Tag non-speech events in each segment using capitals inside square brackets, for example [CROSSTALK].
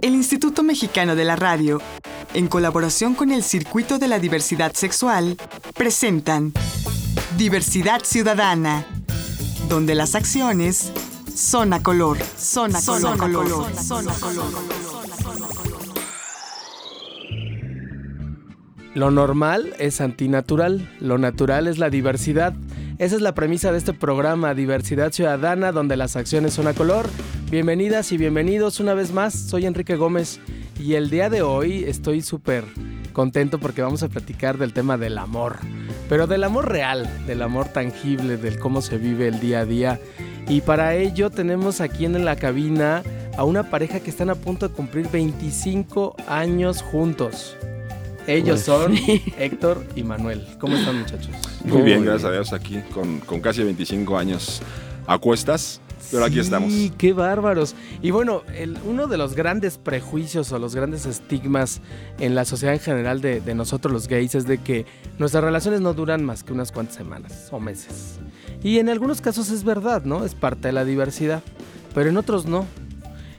El Instituto Mexicano de la Radio, en colaboración con el Circuito de la Diversidad Sexual, presentan Diversidad Ciudadana, donde las acciones son a color, son a color, color, son a color. Lo normal es antinatural, lo natural es la diversidad. Esa es la premisa de este programa, Diversidad Ciudadana, donde las acciones son a color. Bienvenidas y bienvenidos una vez más, soy Enrique Gómez y el día de hoy estoy súper contento porque vamos a platicar del tema del amor, pero del amor real, del amor tangible, del cómo se vive el día a día. Y para ello tenemos aquí en la cabina a una pareja que están a punto de cumplir 25 años juntos. Ellos son [LAUGHS] Héctor y Manuel. ¿Cómo están muchachos? Muy bien, gracias a Dios, aquí con, con casi 25 años a cuestas, pero aquí estamos. Sí, qué bárbaros. Y bueno, el- uno de los grandes prejuicios o los grandes estigmas en la sociedad en general de, de nosotros los gays es de que nuestras relaciones no duran más que unas cuantas semanas o meses. Y en algunos casos es verdad, ¿no? Es parte de la diversidad, pero en otros no.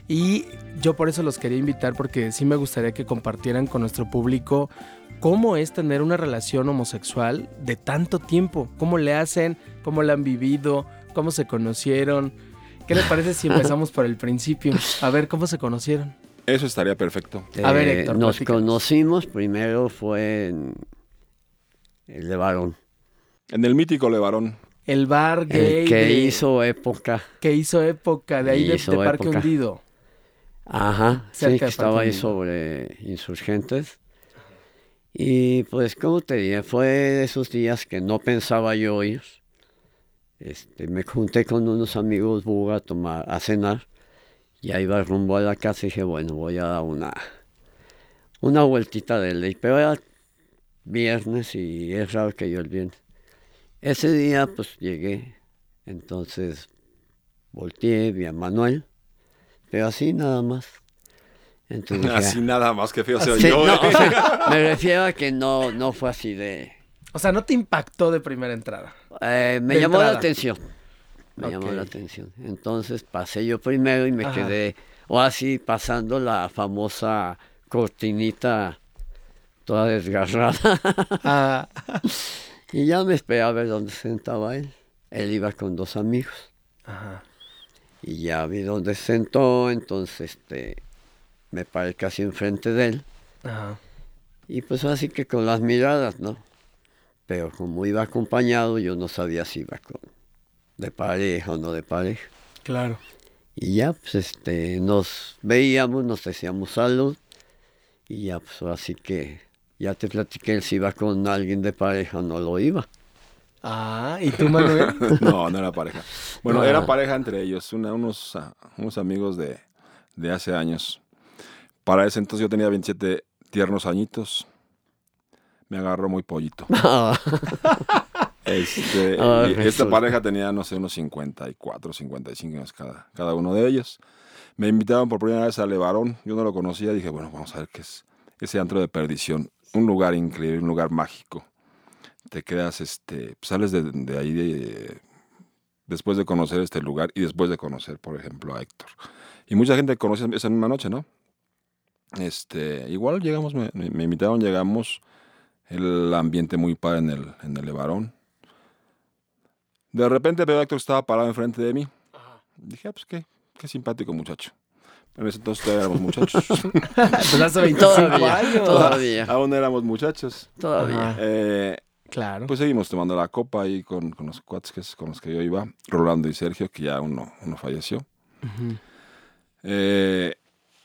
Y yo por eso los quería invitar porque sí me gustaría que compartieran con nuestro público cómo es tener una relación homosexual de tanto tiempo, cómo le hacen, cómo la han vivido, cómo se conocieron. ¿Qué les parece si empezamos [LAUGHS] por el principio? A ver, ¿cómo se conocieron? Eso estaría perfecto. A ver, Eh, Héctor, Nos platícanos. conocimos, primero fue en el de Varón, En el mítico Levarón. El bar gay el que de- hizo época. que hizo época, de ahí de, de Parque época. Hundido. Ajá, sí, que estaba ahí sobre insurgentes. Y pues, como te dije, fue de esos días que no pensaba yo ir. Este, me junté con unos amigos Buga a tomar, a cenar. Y ahí iba rumbo a la casa y dije, bueno, voy a dar una, una vueltita de ley. Pero era viernes y es raro que yo el viernes. Ese día pues llegué, entonces volteé, vi a Manuel, pero así nada más. Entonces [LAUGHS] Así nada más que feo se oyó. no, ¿eh? o sea, [LAUGHS] me refiero a que no, no fue así de... O sea, no te impactó de primera entrada. eh, me De llamó entrada. la atención. Me llamó la atención. Entonces pasé yo primero y me Ajá. quedé, o así, pasando la famosa cortinita toda desgarrada. Ah, [LAUGHS] y ya me esperé a ver dónde se sentaba él. Él iba con dos amigos. ajá. Y ya vi dónde se sentó, entonces este, me paré casi enfrente de él. Ajá. Y pues así que con las miradas, ¿no? Pero como iba acompañado, yo no sabía si iba con de pareja o no de pareja. Claro. Y ya, pues este, nos veíamos, nos decíamos salud. Y ya, pues así que ya te platiqué si iba con alguien de pareja o no lo iba. Ah, ¿y tú, Manuel? [LAUGHS] No, no era pareja. Bueno, Ah. era pareja entre ellos, una- unos, ah, unos amigos de, de hace años. Para ese entonces yo tenía 27 tiernos añitos. Me agarró muy pollito. [LAUGHS] Este, Ah, y esta resulta. pareja tenía, no sé, unos 54, 55 años cada, cada uno de ellos. Me invitaron por primera vez a Levarón. Yo no lo conocía. Dije, bueno, vamos a ver qué es ese antro de perdición. Un lugar increíble, un lugar mágico. Te quedas, este, sales de, de ahí de- después de conocer este lugar y después de conocer, por ejemplo, a Héctor. Y mucha gente conoce esa misma noche, ¿no? Este, igual llegamos, me- me invitaron, llegamos, el ambiente muy padre en el, en el Levarón. De repente veo a Héctor que estaba parado enfrente de mí. Dije, ah, pues qué, qué simpático muchacho. En ese entonces todavía éramos muchachos. [LAUGHS] Pues hace 25 Todavía, años. todavía, Aún éramos muchachos. todavía. Eh, Claro. pues seguimos tomando la copa ahí con, con los cuates que es- con los que yo iba, Rolando y Sergio, que ya uno, uno falleció. Eh,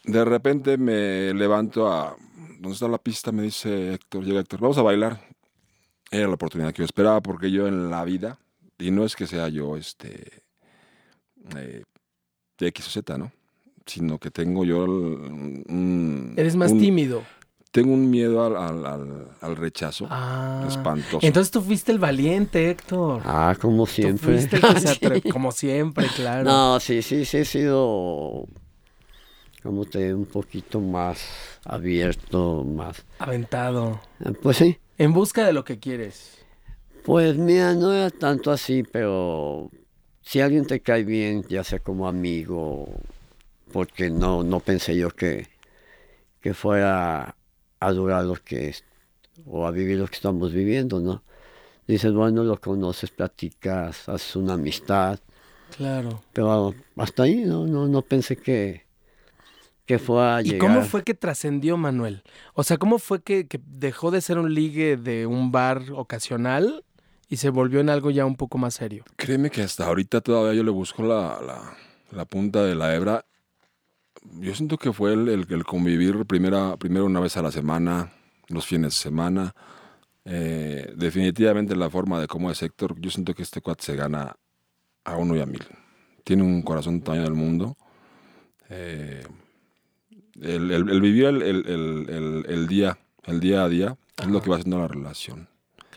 de repente me levanto a... ¿Dónde está la pista? Me dice Héctor, llega Héctor, vamos a bailar. Era la oportunidad que yo esperaba porque yo en la vida, y no es que sea yo este eh, de X o Z, ¿no? Sino que tengo yo el- un... Eres más un- tímido. Tengo un miedo al, al- al- al rechazo Ah. espantoso. Entonces tú fuiste el valiente, Héctor. Ah, como Tú siempre. fuiste el que se [LAUGHS] Sí. atre- Como siempre, claro. No, sí, sí, sí he sido, como te un poquito más abierto, más... Aventado. eh, Pues sí, En busca de lo que quieres. pues mira, no era tanto así, pero si alguien te cae bien, ya sea como amigo, porque no, no pensé yo que, que fuera a durar lo que es, o a vivir lo que estamos viviendo, ¿no? Dices, bueno, lo conoces, platicas, haces una amistad, Claro. pero hasta ahí no, no, no pensé que, que fuera a ¿Y llegar. cómo fue que trascendió Manuel? O sea, ¿cómo fue que, que dejó de ser un ligue de un bar ocasional y se volvió en algo ya un poco más serio? Créeme que hasta ahorita todavía yo le busco la, la- la punta de la hebra. Yo siento que fue el, el- el convivir primera, primero una vez a la semana, los fines de semana. Eh, definitivamente la forma de cómo es Héctor, yo siento que este cuate se gana a uno y a mil. Tiene un corazón tamaño del mundo. Eh, el, el- el vivir el, el- el- el- el día, el día a día, es lo que va haciendo la relación.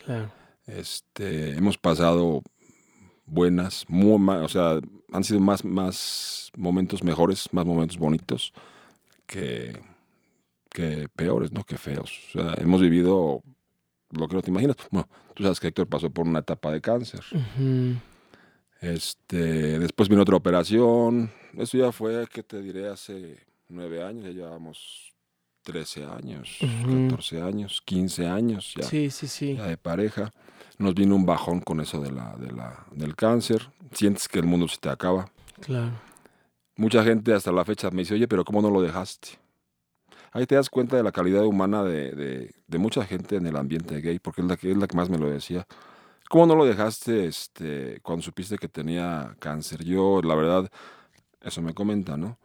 Claro. Este, hemos pasado buenas, muy o sea, han sido más, más momentos mejores, más momentos bonitos que, que peores, ¿no? Que feos. O sea, hemos vivido lo que no te imaginas. Bueno, tú sabes que Héctor pasó por una etapa de cáncer. Este, después vino otra operación. Eso ya fue, ¿qué te diré? Hace nueve años, ya llevamos 13 años. 14 años, 15 años ya Sí, sí, sí. ya de pareja. Nos vino un bajón con eso de la, de la, del cáncer. Sientes que el mundo se te acaba. Claro. Mucha gente hasta la fecha me dice, oye, pero ¿cómo no lo dejaste? Ahí te das cuenta de la calidad humana de, de- de mucha gente en el ambiente gay, porque es la que, es la que más me lo decía. ¿Cómo no lo dejaste este, cuando supiste que tenía cáncer? Yo, la verdad, eso me comenta, ¿no?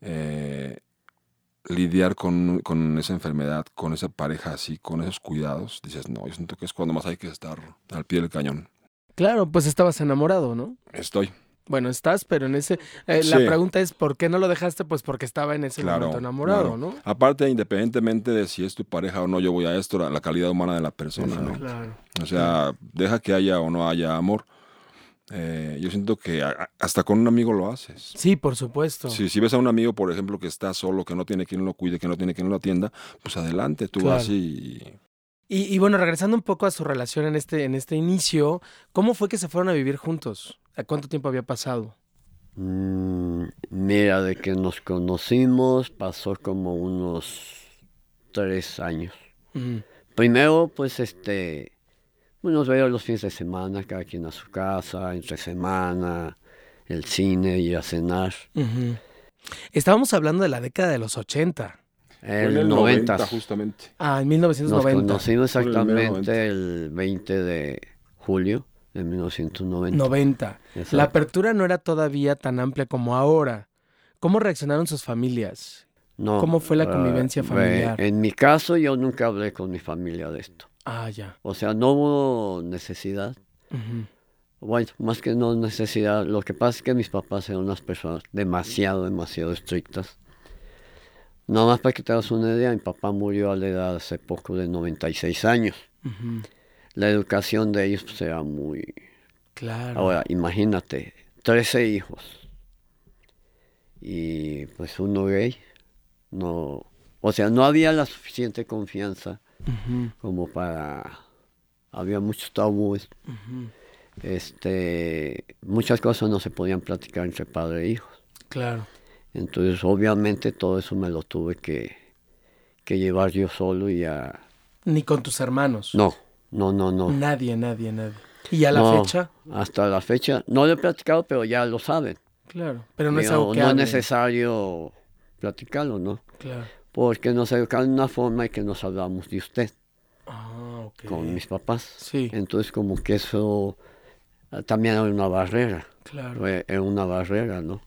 Eh, lidiar con, con esa enfermedad, con esa pareja así, con esos cuidados, dices, no, yo siento que es cuando más hay que estar al pie del cañón. Claro, pues estabas enamorado, ¿no? Estoy. Bueno, estás, pero en ese... eh, La Sí. pregunta es, ¿por qué no lo dejaste? Pues porque estaba en ese Claro, momento enamorado, claro. ¿no? Aparte, independientemente de si es tu pareja o no, yo voy a esto, la, la calidad humana de la persona, ¿no? Claro. O sea, deja que haya o no haya amor. Eh, yo siento que a- hasta con un amigo lo haces. Sí, por supuesto. Si, si ves a un amigo, por ejemplo, que está solo, que no tiene quien lo cuide, que no tiene quien lo atienda, pues adelante, tú Claro. vas y... Y, y bueno, regresando un poco a su relación en este, en este inicio, ¿cómo fue que se fueron a vivir juntos? ¿A cuánto tiempo había pasado? Mm, mira, de que nos conocimos pasó como unos tres años. Primero, pues, este, nos veíamos los fines de semana, cada quien a su casa, entre semana, el cine y a cenar. Ujú. Estábamos hablando de la década de los 80. Fue en El 90. justamente. Ah, en Nos 1990. conocimos Fue en el mero exactamente el 20 de julio de 1990. 90. Exacto. La apertura no era todavía tan amplia como ahora. ¿Cómo reaccionaron sus familias? No, ¿Cómo fue la eh, convivencia ve, familiar? En mi caso, yo nunca hablé con mi familia de esto. Ah, ya. O sea, no hubo necesidad. Bueno, más que no necesidad, lo que pasa es que mis papás eran unas personas demasiado, demasiado estrictas. Nada más para que te hagas una idea, mi papá murió a la edad hace poco de 96 años. Ujú. La educación de ellos pues, era muy... Claro. Ahora, imagínate, 13 hijos. Y pues uno gay. No, o sea, no había la suficiente confianza Como para... Había muchos tabúes. este, muchas cosas no se podían platicar entre padre e hijos. Claro. Entonces, obviamente, todo eso me lo tuve que, que llevar yo solo y a... Ni con tus hermanos. No, no, no, no. Nadie, nadie, nadie. ¿Y a la No, fecha? Hasta la fecha, no lo he platicado, pero ya lo saben. Claro. Pero no es algo que no es necesario platicarlo, ¿no? Claro. Porque nos educaron de una forma y que nos hablamos de usted Ah, ok. con mis papás. Sí, Entonces, como que eso ah, también era una barrera. claro. Era una barrera, ¿no?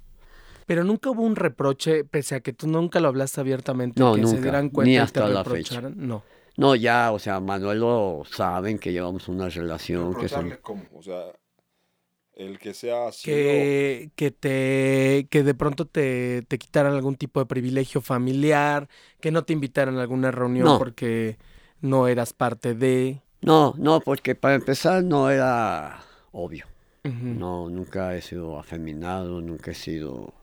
Pero nunca hubo un reproche, pese a que tú nunca lo hablaste abiertamente, No, que se dieran cuenta ni y te hasta la fecha. No. No, ya, o sea, Manuel lo saben que llevamos una relación que son... Cómo, o sea, el que sea así. Que, que te que de pronto te, te quitaran algún tipo de privilegio familiar, que no te invitaran a alguna reunión No. porque no eras parte de. No, no, porque para empezar no era obvio. No, nunca he sido afeminado, nunca he sido...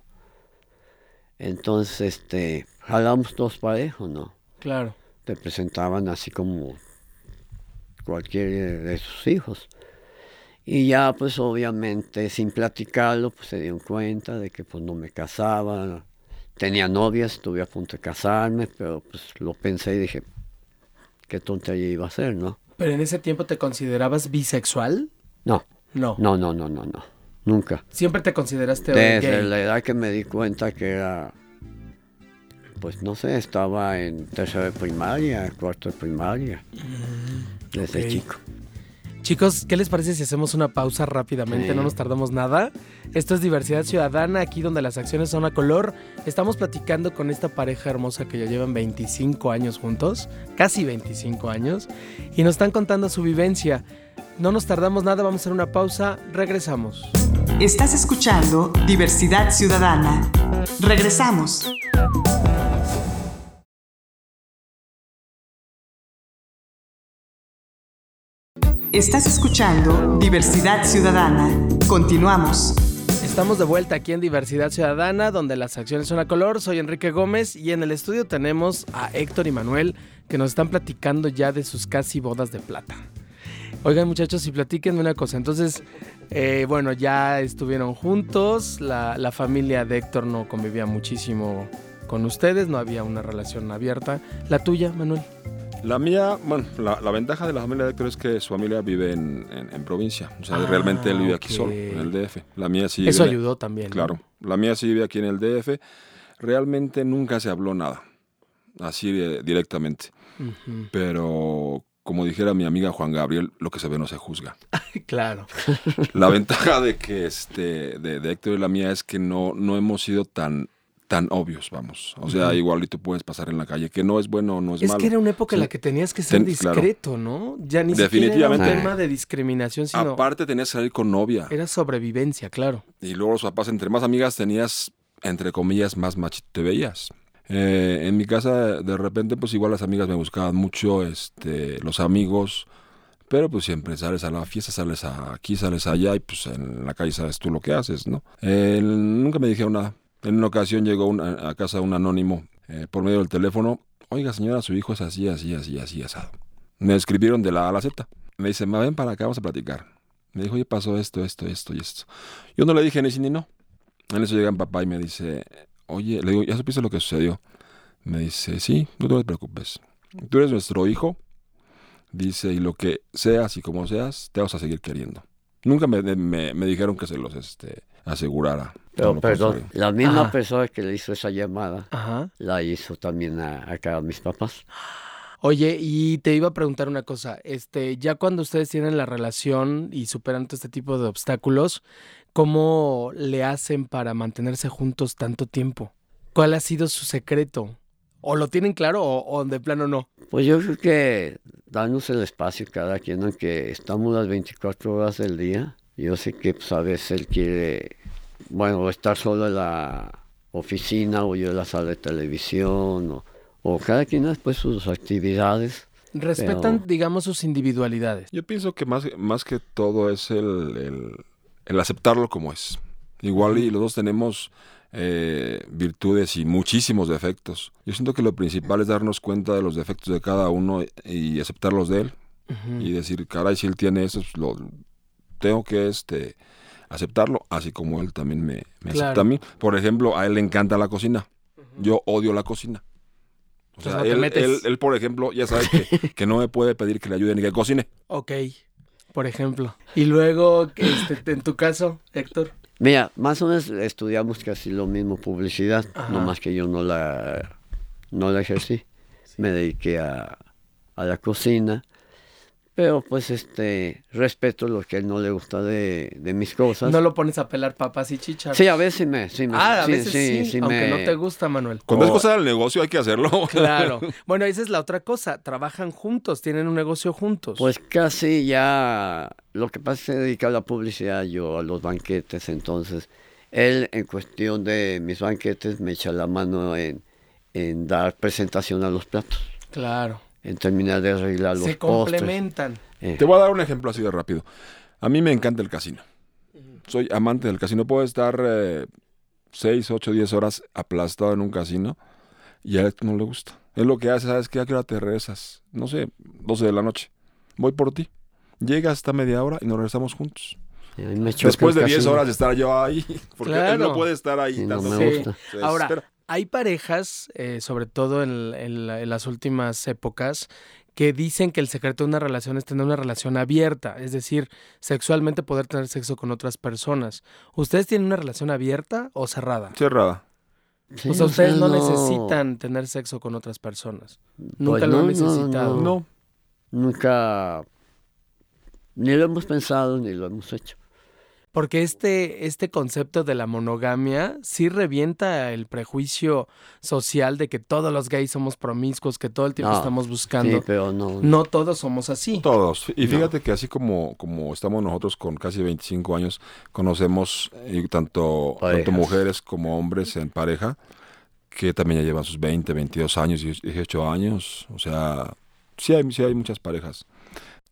Entonces, este, jalamos dos parejos, ¿no? Claro. Te presentaban así como cualquier de sus hijos. Y ya, pues obviamente, sin platicarlo, pues se dieron cuenta de que pues no me casaba, tenía novia, estuve a punto de casarme, pero pues lo pensé y dije, qué tontería iba a ser, ¿no? ¿Pero en ese tiempo te considerabas bisexual? No, No. no, no, no, no, no, nunca. Siempre te consideraste Desde gay. la edad que me di cuenta que era, pues no sé, estaba en tercero de primaria, cuarto de primaria, desde Mm, ok. chico. Chicos, ¿qué les parece si hacemos una pausa rápidamente? Sí. No nos tardamos nada. Esto es Diversidad Ciudadana, aquí donde las acciones son a color. Estamos platicando con esta pareja hermosa que ya llevan 25 años juntos, casi 25 años, y nos están contando su vivencia. No nos tardamos nada, vamos a hacer una pausa, regresamos. Estás escuchando Diversidad Ciudadana. Regresamos. Estás escuchando Diversidad Ciudadana. Continuamos. Estamos de vuelta aquí en Diversidad Ciudadana, donde las acciones son a color. Soy Enrique Gómez y en el estudio tenemos a Héctor y Manuel que nos están platicando ya de sus casi bodas de plata. Oigan muchachos, y platíquenme una cosa. Entonces, eh, bueno, ya estuvieron juntos, la, la familia de Héctor no convivía muchísimo con ustedes, no había una relación abierta. La tuya, Manuel. La mía, bueno, la, la ventaja de la familia de Héctor es que su familia vive en, en- en provincia. O sea, Ah, realmente él vive aquí solo, en el DF. La mía sí Eso vive- ayudó también. ¿no? Claro, la mía sí vive aquí en el DF. Realmente nunca se habló nada, así eh, directamente. Pero como dijera mi amiga Juan Gabriel, lo que se ve no se juzga. [LAUGHS] Claro. La ventaja de que este de, de Héctor y la mía es que no, no hemos sido tan tan obvios, vamos. O sea, Ujú. igualito puedes pasar en la calle, que no es bueno o no es, Es malo. que era una época en la que tenías que ser Ten- claro. discreto, ¿no? Ya ni siquiera era un tema de discriminación, sino Aparte tenías que salir con novia. era sobrevivencia, claro. Y luego los papás, entre más amigas tenías, entre comillas, más machito te veías. Eh, en mi casa, de repente, pues igual las amigas me buscaban mucho, este, los amigos, pero pues siempre sales a la fiesta, sales a aquí, sales allá, y pues en la calle sabes tú lo que haces, ¿no? Eh, nunca me dijeron nada. En una ocasión llegó a casa un anónimo eh, por medio del teléfono, oiga señora, su hijo es así, así, así, así, asado. Me escribieron de la A a la Z. Me dice, "Ma, ven para acá, vamos a platicar. Me dijo, oye, pasó esto, esto, esto y esto. Yo no le dije ni sí ni no. En eso llega mi papá y me dice, oye, le digo, ¿ya supiste lo que sucedió? Me dice, sí, no te preocupes. Tú eres nuestro hijo. Dice, y lo que seas y como seas, te vas a seguir queriendo. Nunca me, me- me dijeron que se los este, asegurara. Pero perdón, la misma Ajá. persona que le hizo esa llamada, Ajá. la hizo también a, acá a mis papás. Oye, y te iba a preguntar una cosa, este, ya cuando ustedes tienen la relación y superan todo este tipo de obstáculos, ¿cómo le hacen para mantenerse juntos tanto tiempo? ¿Cuál ha sido su secreto? ¿O lo tienen claro o, o de plano no? Pues yo creo que darnos el espacio cada quien, aunque estamos las 24 horas del día, yo sé que pues, a veces él quiere, bueno, estar solo en la oficina o yo en la sala de televisión, o, o cada quien después sus actividades. Respetan, Pero- digamos, sus individualidades. Yo pienso que más, más que todo es el, el- el aceptarlo como es. Igual y los dos tenemos eh, virtudes y muchísimos defectos. Yo siento que lo principal es darnos cuenta de los defectos de cada uno y aceptarlos de él. Y decir, caray, si él tiene eso, pues, lo tengo que este, aceptarlo, así como él también me, me Claro. acepta a mí. Por ejemplo, a él le encanta la cocina. Yo odio la cocina. O sea, él, metes. él- él, por ejemplo, ya sabe que, [LAUGHS] que no me puede pedir que le ayude ni que cocine. Ok, por ejemplo. Y luego, este, en tu caso, Héctor. Mira, más o menos estudiamos casi lo mismo, publicidad, Ajá. no más que yo no la, no la ejercí. Me dediqué a, a la cocina, pero pues este respeto lo que a él no le gusta de, de mis cosas. No lo pones a pelar papas y chichas. Sí, a veces sí me, sí me, Ah, a sí, veces sí, sí, sí aunque me- no te gusta, Manuel. Cuando es cosa del negocio hay que hacerlo. [LAUGHS] [LAUGHS] Claro. Bueno, esa es la otra cosa. Trabajan juntos, tienen un negocio juntos. Pues casi ya, lo que pasa es que se dedica a la publicidad, yo a los banquetes, entonces él en cuestión de mis banquetes me echa la mano en, en dar presentación a los platos, claro. En terminar de arreglar los Se postres. complementan. Eh, Te voy a dar un ejemplo así de rápido. A mí me encanta el casino. Soy amante del casino. Puedo estar eh, 6, 8, 10 horas aplastado en un casino y a él no le gusta. Él lo que hace, ¿sabes qué? ¿A qué hora te regresas? No sé, 12 de la noche. Voy por ti. Llega hasta media hora y nos regresamos juntos. Después de 10 casino. horas de estar yo ahí, [LAUGHS] porque él no puede estar ahí Sí, no me gusta. Ahora. Hay parejas, eh, sobre todo en, en la- en las últimas épocas, que dicen que el secreto de una relación es tener una relación abierta, es decir, sexualmente poder tener sexo con otras personas. ¿Ustedes tienen una relación abierta o cerrada? Cerrada. Sí, o sea, o ustedes sea, no, no- necesitan tener sexo con otras personas. Nunca Pues lo han no, no, necesitado. No. Nunca, ni lo hemos pensado ni lo hemos hecho. Porque este, este concepto de la monogamia sí revienta el prejuicio social de que todos los gays somos promiscuos, que todo el tiempo No, estamos buscando. Sí, pero no. No todos somos así. Todos. Y fíjate que así como, como estamos nosotros con casi 25 años, conocemos eh, tanto, tanto mujeres como hombres en pareja que también ya llevan sus 20, 22 años, 18 años. O sea, sí hay, sí hay muchas parejas.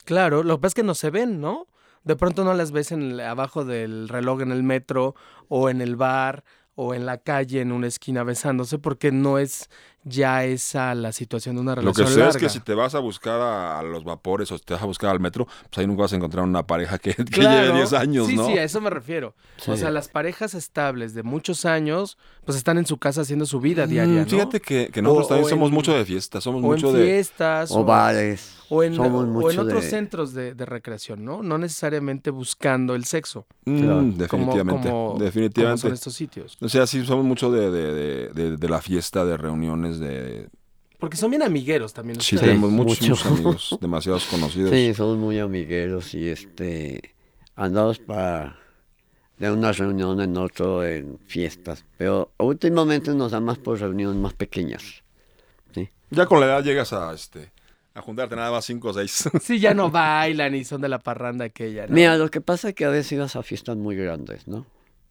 Claro, lo que pasa es que no se ven, ¿no? De pronto no las ves en el- abajo del reloj en el metro o en el bar o en la calle en una esquina besándose porque no es ya esa la situación de una Lo relación que sé larga. es que si te vas a buscar a, a los vapores o te vas a buscar al metro, pues ahí nunca vas a encontrar una pareja que, [LAUGHS] que Claro. lleve 10 años, sí, ¿no? Sí, a eso me refiero. O Sí. sea, las parejas estables de muchos años, pues están en su casa haciendo su vida diaria, Mm, ¿no? Fíjate que, que nosotros O- también o somos en- mucho de fiesta, somos o mucho en de... fiestas, O bares. o en, somos o en mucho otros de- centros de, de recreación, ¿no? No necesariamente buscando el sexo, Mm, Claro. como, definitivamente, como, como definitivamente. son estos sitios. O sea, sí, somos mucho de, de, de, de- de la fiesta, de reuniones, de... Porque son bien amigueros también. Sí, ustedes. tenemos muchos, mucho. muchos amigos, demasiados [LAUGHS] conocidos. Sí, somos muy amigueros y este andamos para de una reunión en otro en fiestas, pero últimamente nos da más por reuniones más pequeñas. Ya con la edad llegas a, este, a juntarte nada más cinco o seis. [LAUGHS] Sí, ya no bailan y son de la parranda aquella, ¿no? Mira, lo que pasa es que a veces ibas a fiestas muy grandes, ¿no?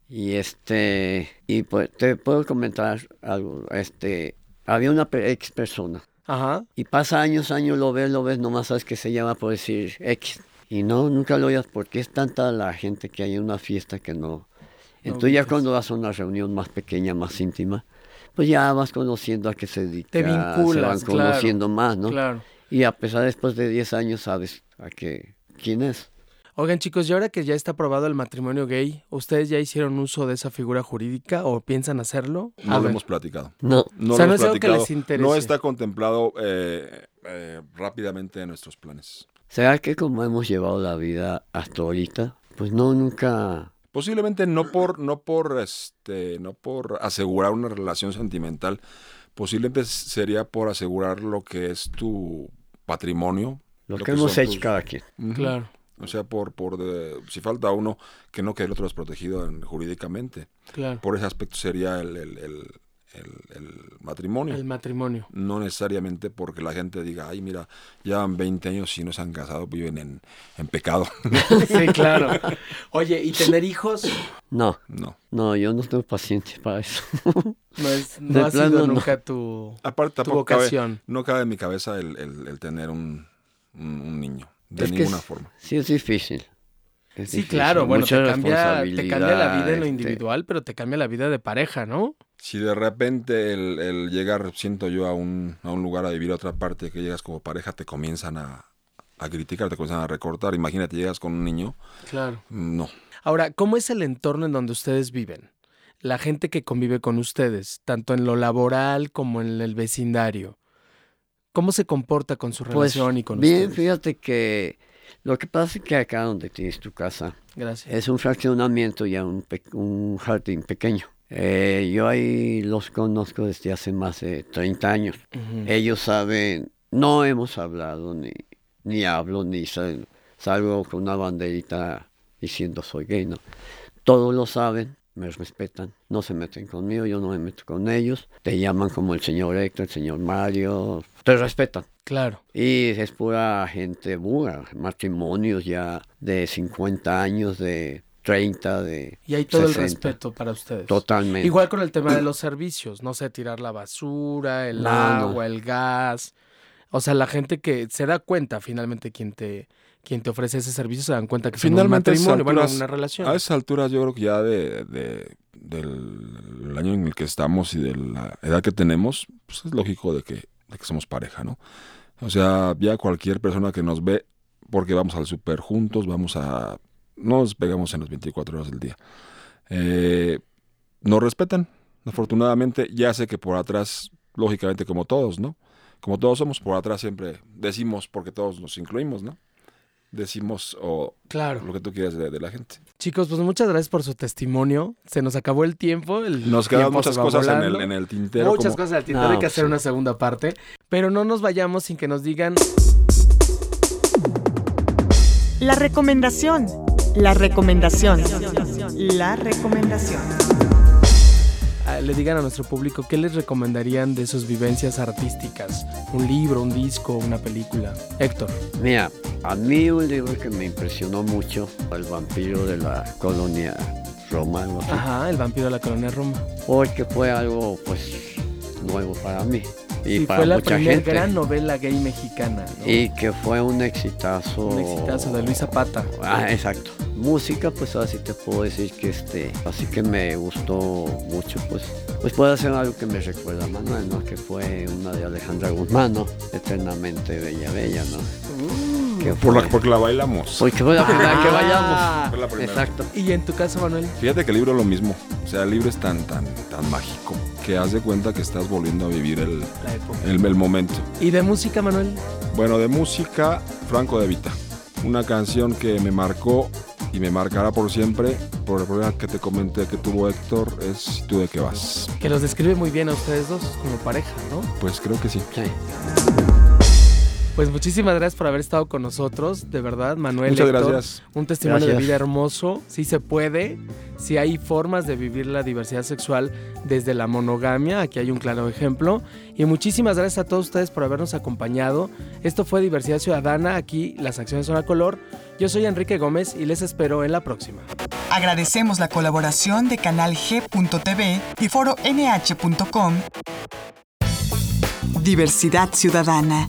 Y este y pues te puedo comentar algo, este había una ex persona Ajá. y pasa años, años lo ves, lo ves, nomás sabes que se llama por decir X. Y no, nunca lo oías porque es tanta la gente que hay en una fiesta que no. Entonces ya cuando vas a una reunión más pequeña, más íntima, pues ya vas conociendo a qué se dedica. Te Se van vinculas, claro, conociendo más, ¿no? Claro. Y a pesar después de 10 años sabes a qué, quién es. Oigan, chicos, y ahora que ya está aprobado el matrimonio gay, ¿ustedes ya hicieron uso de esa figura jurídica o piensan hacerlo? A No lo ver. hemos platicado. No, No O sea, lo no hemos es algo que platicado. les interese. No está contemplado eh, eh, rápidamente en nuestros planes. ¿será que como hemos llevado la vida hasta ahorita? Pues no, nunca... Posiblemente no por, no por, este, no por asegurar una relación sentimental, posiblemente sería por asegurar lo que es tu patrimonio. Lo, Lo que, que hemos son hecho tus- cada quien. Ujú. Claro, O sea, por, por de- si falta uno, que no quede el otro desprotegido en- jurídicamente. claro. Por ese aspecto sería el, el- el- el- el matrimonio. El matrimonio. No necesariamente porque la gente diga, ay, mira, llevan 20 años y no se han casado, viven en, en pecado. [LAUGHS] Sí, claro. Oye, ¿y tener hijos? No, no. no, yo no tengo paciencia para eso. [LAUGHS] No, es, no ha sido no. nunca tu, Aparte, tu tampoco cabe, vocación. no cabe en mi cabeza el, el- el tener un, un- un niño, de Es ninguna es- forma. Sí, es difícil. Es Sí, difícil, claro, bueno, te cambia, te cambia la vida en lo este, individual, pero te cambia la vida de pareja, ¿no? Si de repente el, el llegar, siento yo, a un, a un lugar a vivir a otra parte, que llegas como pareja, te comienzan a, a criticar, te comienzan a recortar. Imagínate, llegas con un niño, Claro. no. Ahora, ¿cómo es el entorno en donde ustedes viven? La gente que convive con ustedes, tanto en lo laboral como en el vecindario. ¿Cómo se comporta con su Pues relación y con bien, ustedes? fíjate que lo que pasa es que acá donde tienes tu casa Gracias. es un fraccionamiento ya un, un jardín pequeño. Eh, yo ahí los conozco desde hace más de 30 años. Ellos saben, no hemos hablado ni, ni hablo ni sal- salgo con una banderita diciendo soy gay, no. Todos lo saben, me respetan, no se meten conmigo, yo no me meto con ellos. Te llaman como el señor Héctor, el señor Mario, te respetan. Claro. Y es pura gente buena, matrimonios ya de 50 años, de 30, de Y hay todo el 60. respeto para ustedes. Totalmente. Igual con el tema de los servicios, no sé, tirar la basura, el No, no. agua, el gas. O sea, la gente que se da cuenta finalmente quien te, quien te ofrece ese servicio se dan cuenta que Finalmente, un bueno, alturas- una relación. A esas alturas yo creo que ya de, de- del año en el que estamos y de la edad que tenemos, pues es lógico de que, de que somos pareja, ¿no? O sea, ya cualquier persona que nos ve, porque vamos al súper juntos, vamos a... No nos pegamos en las 24 horas del día. Eh, nos respetan, afortunadamente ya sé que por atrás, lógicamente como todos, ¿no? Como todos somos, por atrás siempre decimos, porque todos nos incluimos, ¿no? Decimos o Claro. lo que tú quieras de, de la gente. Chicos, pues muchas gracias por su testimonio. Se nos acabó el tiempo. El Nos quedan tiempo muchas cosas en el, en el tintero. Muchas como- cosas al tintero. No, Hay que hacer sí. una segunda parte. Pero no nos vayamos sin que nos digan La recomendación. La recomendación. La recomendación. Le digan a nuestro público qué les recomendarían de sus vivencias artísticas. Un libro, un disco, una película. Héctor. Mira, a mí un libro que me impresionó mucho, El vampiro de la colonia Roma, Ajá, El vampiro de la colonia Roma. porque fue algo pues nuevo para mí y para fue la mucha primera gente. gran novela gay mexicana. ¿no? Y que fue un exitazo. Un exitazo de Luis Zapata. Ah, exacto. Música, pues así te puedo decir que este, así que me gustó mucho, pues, pues puede ser algo que me recuerda a Manuel, ¿no? Que fue una de Alejandra Guzmán, ¿no? Eternamente Bella Bella, ¿no? Que Por la, porque la bailamos. Porque la primera que Ah. vayamos. Fue la primera. Exacto. Y en tu caso, Manuel. Fíjate que el libro es lo mismo. O sea, el libro es tan, tan, tan mágico que haz de cuenta que estás volviendo a vivir el, La época. el, el momento. ¿Y de música, Manuel? Bueno, de música, Franco de Vita. Una canción que me marcó y me marcará por siempre. Por el problema que te comenté que tuvo Héctor, es tú de qué vas. Que los describe muy bien a ustedes dos como pareja, ¿no? Pues creo que sí. Sí. Pues muchísimas gracias por haber estado con nosotros, de verdad, Manuel. Muchas Héctor. gracias. Un testimonio de vida hermoso. Sí se puede, sí hay formas de vivir la diversidad sexual desde la monogamia. Aquí hay un claro ejemplo. Y muchísimas gracias a todos ustedes por habernos acompañado. Esto fue Diversidad Ciudadana. Aquí las acciones son a color. Yo soy Enrique Gómez y les espero en la próxima. Agradecemos la colaboración de Canal G.tv y Foro NH.com. Diversidad Ciudadana.